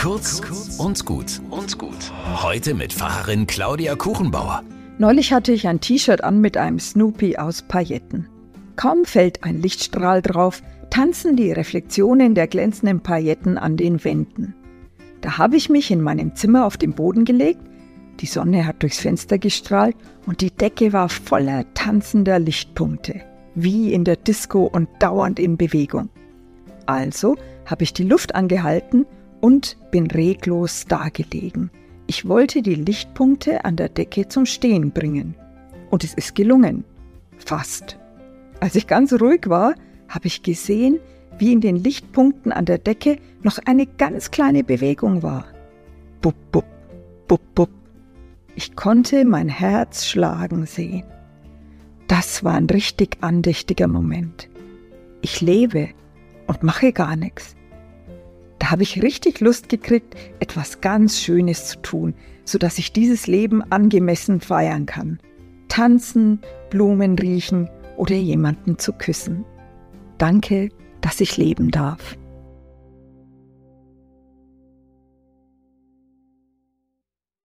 Kurz und gut und gut. Heute mit Pfarrerin Claudia Kuchenbauer. Neulich hatte ich ein T-Shirt an mit einem Snoopy aus Pailletten. Kaum fällt ein Lichtstrahl drauf, tanzen die Reflexionen der glänzenden Pailletten an den Wänden. Da habe ich mich in meinem Zimmer auf den Boden gelegt, die Sonne hat durchs Fenster gestrahlt und die Decke war voller tanzender Lichtpunkte, wie in der Disco und dauernd in Bewegung. Also habe ich die Luft angehalten und bin reglos dagelegen. Ich wollte die Lichtpunkte an der Decke zum Stehen bringen. Und es ist gelungen. Fast. Als ich ganz ruhig war, habe ich gesehen, wie in den Lichtpunkten an der Decke noch eine ganz kleine Bewegung war. Bup, bup, bup, bup. Ich konnte mein Herz schlagen sehen. Das war ein richtig andächtiger Moment. Ich lebe und mache gar nichts. Habe ich richtig Lust gekriegt, etwas ganz Schönes zu tun, sodass ich dieses Leben angemessen feiern kann. Tanzen, Blumen riechen oder jemanden zu küssen. Danke, dass ich leben darf.